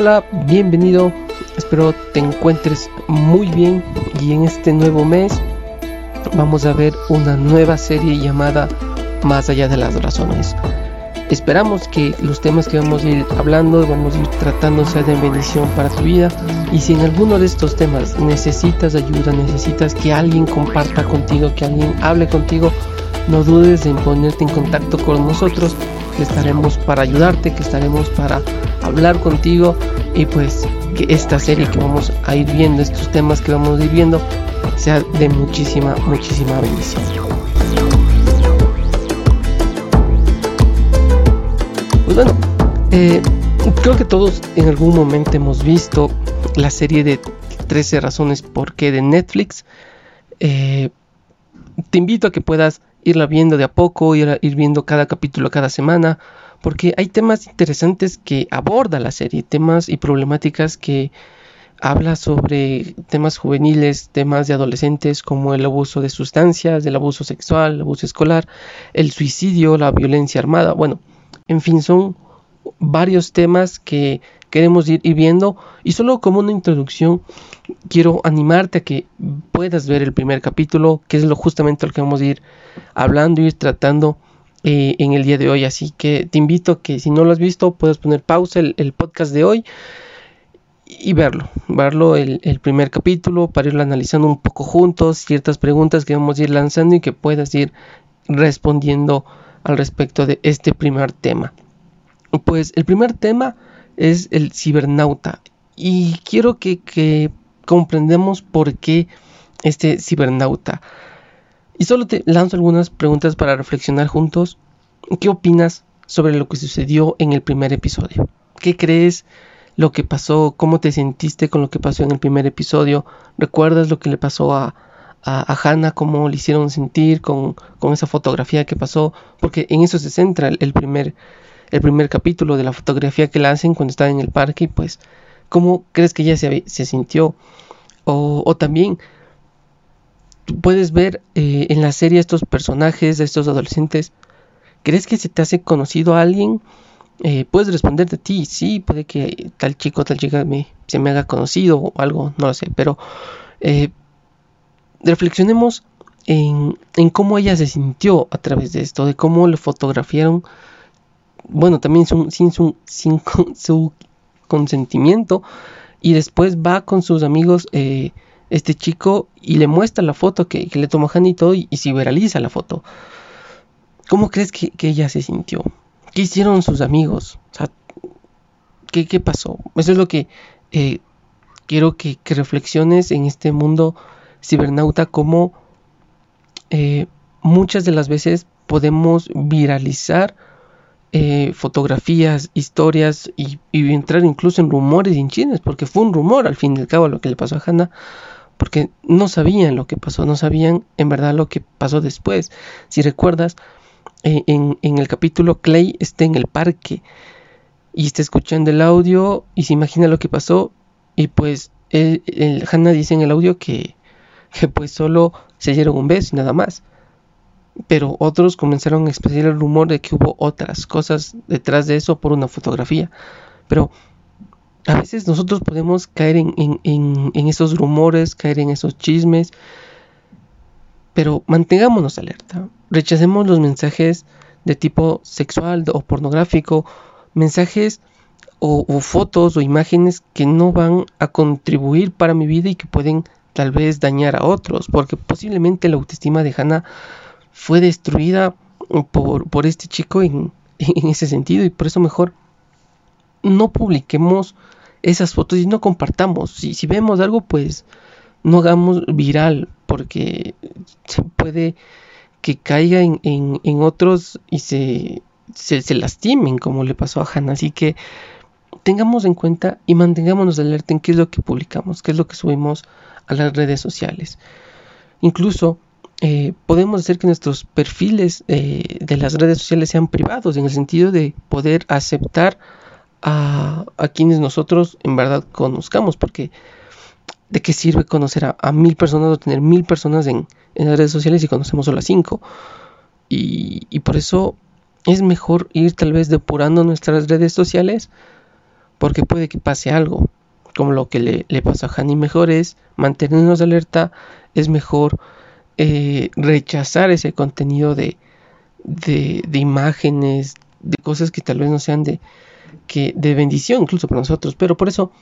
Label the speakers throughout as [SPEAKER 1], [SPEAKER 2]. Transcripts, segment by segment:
[SPEAKER 1] Hola, bienvenido. Espero te encuentres muy bien y en este nuevo mes vamos a ver una nueva serie llamada Más allá de las razones. Esperamos que los temas que vamos a ir hablando, vamos a ir tratando sean de bendición para tu vida y si en alguno de estos temas necesitas ayuda, necesitas que alguien comparta contigo, que alguien hable contigo, no dudes en ponerte en contacto con nosotros, que estaremos para ayudarte, que estaremos para hablar contigo y pues que esta serie que vamos a ir viendo, estos temas que vamos a ir viendo, sea de muchísima, muchísima bendición. Pues bueno, eh, creo que todos en algún momento hemos visto la serie de 13 razones por qué de Netflix. Eh, te invito a que puedas irla viendo de a poco, ir, ir viendo cada capítulo cada semana porque hay temas interesantes que aborda la serie, temas y problemáticas que habla sobre temas juveniles, temas de adolescentes como el abuso de sustancias, el abuso sexual, el abuso escolar, el suicidio, la violencia armada, bueno, en fin, son varios temas que queremos ir, viendo y solo como una introducción quiero animarte a que puedas ver el primer capítulo, que es lo justamente lo que vamos a ir hablando y tratando eh, en el día de hoy. Así que te invito a que si no lo has visto, puedas poner pausa el, podcast de hoy y verlo, verlo el, primer capítulo para irlo analizando un poco juntos, ciertas preguntas que vamos a ir lanzando y que puedas ir respondiendo al respecto de este primer tema. Pues el primer tema es el cibernauta y quiero que, que comprendamos por qué este cibernauta. Y solo te lanzo algunas preguntas para reflexionar juntos. ¿Qué opinas sobre lo que sucedió en el primer episodio? ¿Qué crees lo que pasó? ¿Cómo te sentiste con lo que pasó en el primer episodio? ¿Recuerdas lo que le pasó a, a, Hannah? ¿Cómo le hicieron sentir con, esa fotografía que pasó? Porque en eso se centra el, primer, el primer capítulo de la fotografía que la hacen cuando está en el parque. Y pues, ¿cómo crees que ella se, sintió? O, o también puedes ver eh, en la serie estos personajes, estos adolescentes. ¿Crees que se te hace conocido a alguien? Eh, puedes responder de ti, sí, puede que tal chico, tal chica me, se me haga conocido o algo, no lo sé, pero eh, reflexionemos en, en, cómo ella se sintió a través de esto, de cómo le fotografiaron, bueno, también sin, su, consentimiento, y después va con sus amigos este chico y le muestra la foto que, le tomó Han y todo y, se viraliza la foto. ¿Cómo crees que, ella se sintió? ¿Qué hicieron sus amigos? ¿qué, pasó? Eso es lo que eh, quiero que, reflexiones en este mundo cibernauta, como eh, muchas de las veces podemos viralizar eh, fotografías, historias y, entrar incluso en rumores y en chines, porque fue un rumor al fin y al cabo lo que le pasó a Hannah porque no sabían lo que pasó, no sabían en verdad lo que pasó después. Si recuerdas, eh, en, el capítulo Clay está en el parque y está escuchando el audio y se imagina lo que pasó y pues el, Hannah dice en el audio que, que pues solo se dieron un beso y nada más. Pero otros comenzaron a expresar el rumor de que hubo otras cosas detrás de eso por una fotografía. Pero a veces nosotros podemos caer en, esos rumores, caer en esos chismes, pero mantengámonos alerta. Rechacemos los mensajes de tipo sexual o pornográfico, mensajes o, fotos o imágenes que no van a contribuir para mi vida y que pueden tal vez dañar a otros, porque posiblemente la autoestima de Hannah fue destruida por, este chico en, ese sentido y por eso mejor no publiquemos esas fotos y no compartamos. Si, vemos algo, pues no hagamos viral, porque se puede que caiga en, otros y se, se, lastimen, como le pasó a Hannah. Así que tengamos en cuenta y mantengámonos alerta en qué es lo que publicamos, qué es lo que subimos a las redes sociales. Incluso eh, podemos hacer que nuestros perfiles eh, de las redes sociales sean privados, en el sentido de poder aceptar a, quienes nosotros en verdad conozcamos, porque ¿de qué sirve conocer a, mil personas o tener mil personas en, las redes sociales si conocemos solo a cinco? Y, por eso es mejor ir tal vez depurando nuestras redes sociales porque puede que pase algo, como lo que le, le pasó a Hani. Mejor es mantenernos alerta, es mejor eh, rechazar ese contenido de, imágenes, de cosas que tal vez no sean de, bendición incluso para nosotros. Pero por eso,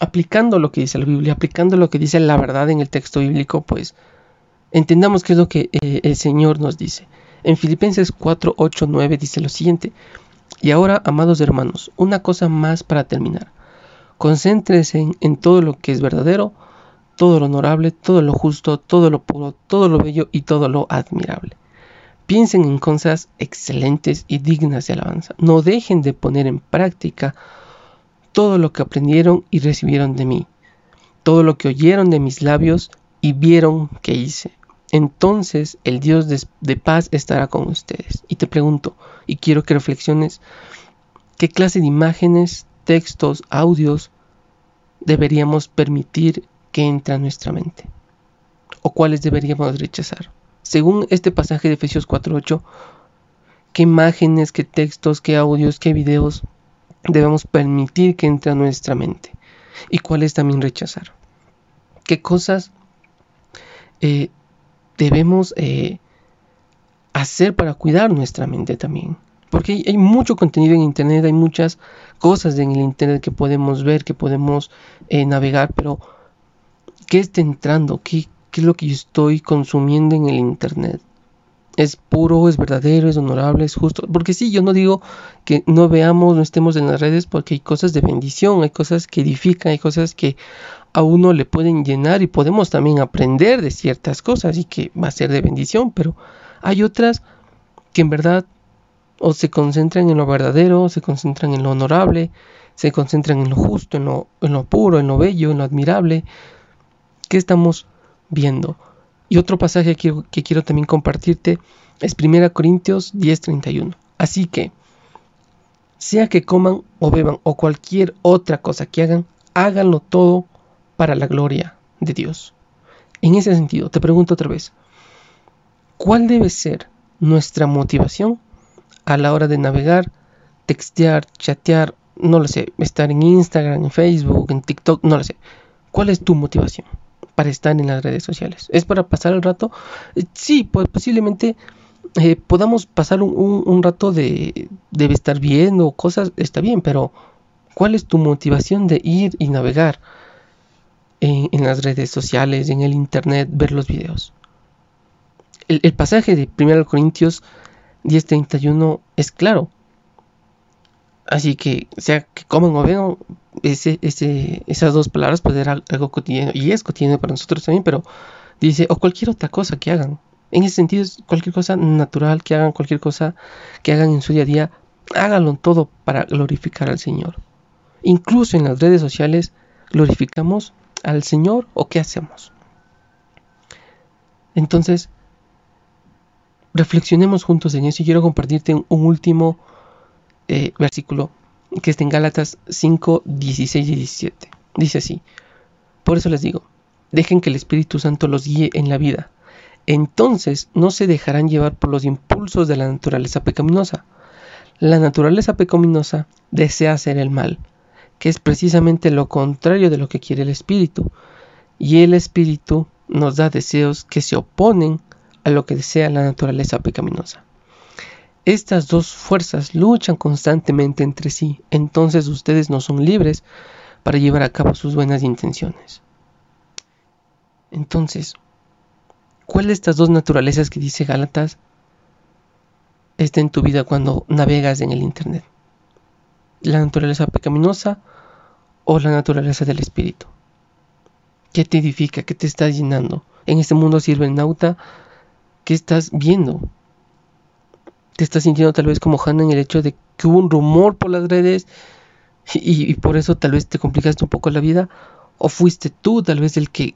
[SPEAKER 1] aplicando lo que dice la Biblia, aplicando lo que dice la verdad en el texto bíblico, pues entendamos qué es lo que eh, el Señor nos dice. En Filipenses 4, 8, 9 dice lo siguiente. Y ahora, amados hermanos, una cosa más para terminar. Concéntrense en, en todo lo que es verdadero, todo lo honorable, todo lo justo, todo lo puro, todo lo bello y todo lo admirable. Piensen en cosas excelentes y dignas de alabanza. No dejen de poner en práctica todo lo que aprendieron y recibieron de mí, todo lo que oyeron de mis labios y vieron que hice entonces el Dios de, paz estará con ustedes. Y te pregunto, y quiero que reflexiones, ¿qué clase de imágenes, textos, audios deberíamos permitir que entre a nuestra mente? ¿O cuáles deberíamos rechazar? Según este pasaje de Efesios 4.8, ¿qué imágenes, qué textos, qué audios, qué videos debemos permitir que entre a nuestra mente? ¿Y cuáles también rechazar? ¿Qué cosas eh, debemos eh, hacer para cuidar nuestra mente también. Porque hay, mucho contenido en Internet, hay muchas cosas en el Internet que podemos ver, que podemos eh, navegar, pero ¿qué está entrando? ¿Qué, ¿Qué es lo que yo estoy consumiendo en el Internet? es puro, es verdadero, es honorable, es justo. Porque sí, yo no digo que no veamos, no estemos en las redes, porque hay cosas de bendición, hay cosas que edifican, hay cosas que a uno le pueden llenar y podemos también aprender de ciertas cosas y que va a ser de bendición, pero hay otras que en verdad o se concentran en lo verdadero, se concentran en lo honorable, se concentran en lo justo, en lo puro, en lo bello, en lo admirable. ¿Qué estamos viendo? Y otro pasaje que, que quiero también compartirte es 1 Corintios 10:31. Así que, sea que coman o beban o cualquier otra cosa que hagan, háganlo todo para la gloria de Dios. En ese sentido, te pregunto otra vez, ¿cuál debe ser nuestra motivación a la hora de navegar, textear, chatear, no lo sé, estar en Instagram, en Facebook, en TikTok, no lo sé? ¿Cuál es tu motivación para estar en las redes sociales? ¿Es para pasar el rato? Eh, sí, pues posiblemente eh, podamos pasar un, rato de, debe estar viendo cosas, está bien, pero ¿cuál es tu motivación de ir y navegar? en, las redes sociales, en el internet, ver los videos. El, pasaje de 1 Corintios 10:31 es claro. Así que, sea que coman o vean, esas dos palabras pueden ser algo cotidiano, y es cotidiano para nosotros también, pero dice, o cualquier otra cosa que hagan. En ese sentido, cualquier cosa natural que hagan, cualquier cosa que hagan en su día a día, háganlo todo para glorificar al Señor. Incluso en las redes sociales glorificamos al Señor o qué hacemos? Entonces, reflexionemos juntos en eso y quiero compartirte un, último eh, versículo que está en Gálatas 5, 16 y 17. Dice así, por eso les digo, dejen que el Espíritu Santo los guíe en la vida. Entonces no se dejarán llevar por los impulsos de la naturaleza pecaminosa. La naturaleza pecaminosa desea hacer el mal, que es precisamente lo contrario de lo que quiere el espíritu. Y el espíritu nos da deseos que se oponen a lo que desea la naturaleza pecaminosa. Estas dos fuerzas luchan constantemente entre sí, entonces ustedes no son libres para llevar a cabo sus buenas intenciones. Entonces, ¿cuál de estas dos naturalezas que dice Gálatas está en tu vida cuando navegas en el Internet? ¿La naturaleza pecaminosa o la naturaleza del espíritu? ¿Qué te edifica? ¿Qué te está llenando? En este mundo sirve el nauta. ¿Qué estás viendo? ¿Te estás sintiendo tal vez como Hannah en el hecho de que hubo un rumor por las redes y, por eso tal vez te complicaste un poco la vida? ¿O fuiste tú tal vez el que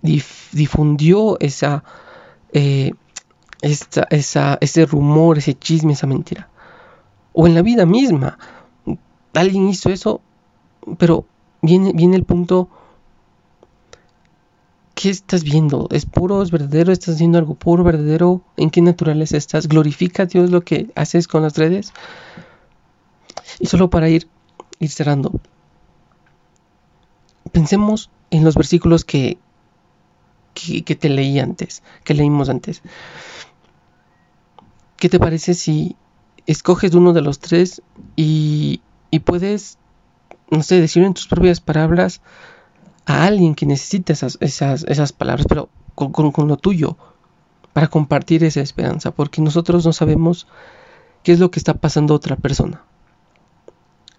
[SPEAKER 1] difundió esa, eh, esa, ese rumor, ese chisme, esa mentira? O en la vida misma. Alguien hizo eso, pero viene, el punto, ¿qué estás viendo? ¿Es puro, es verdadero? ¿Estás haciendo algo puro, verdadero? ¿En qué naturaleza estás? ¿Glorifica a Dios lo que haces con las redes? Y solo para ir, ir cerrando, pensemos en los versículos que, que, te leí antes, que leímos antes. ¿Qué te parece si escoges uno de los tres y, y puedes, no sé, decir en tus propias palabras a alguien que necesita esas, esas, esas palabras, pero con, con, lo tuyo, para compartir esa esperanza, porque nosotros no sabemos qué es lo que está pasando a otra persona.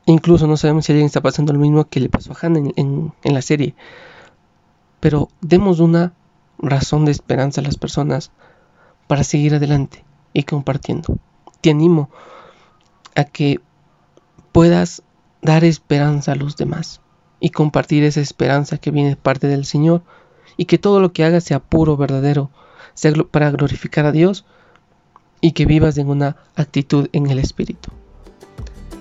[SPEAKER 1] Incluso no sabemos si alguien está pasando lo mismo que le pasó a Hannah en, en la serie. Pero demos una razón de esperanza a las personas para seguir adelante y compartiendo. Te animo a que puedas dar esperanza a los demás y compartir esa esperanza que viene de parte del Señor y que todo lo que hagas sea puro, verdadero, sea para glorificar a Dios y que vivas en una actitud en el Espíritu.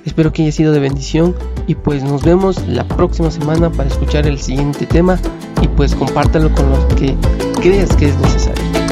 [SPEAKER 1] Espero que haya sido de bendición y pues nos vemos la próxima semana para escuchar el siguiente tema y pues compártalo con los que creas que es necesario.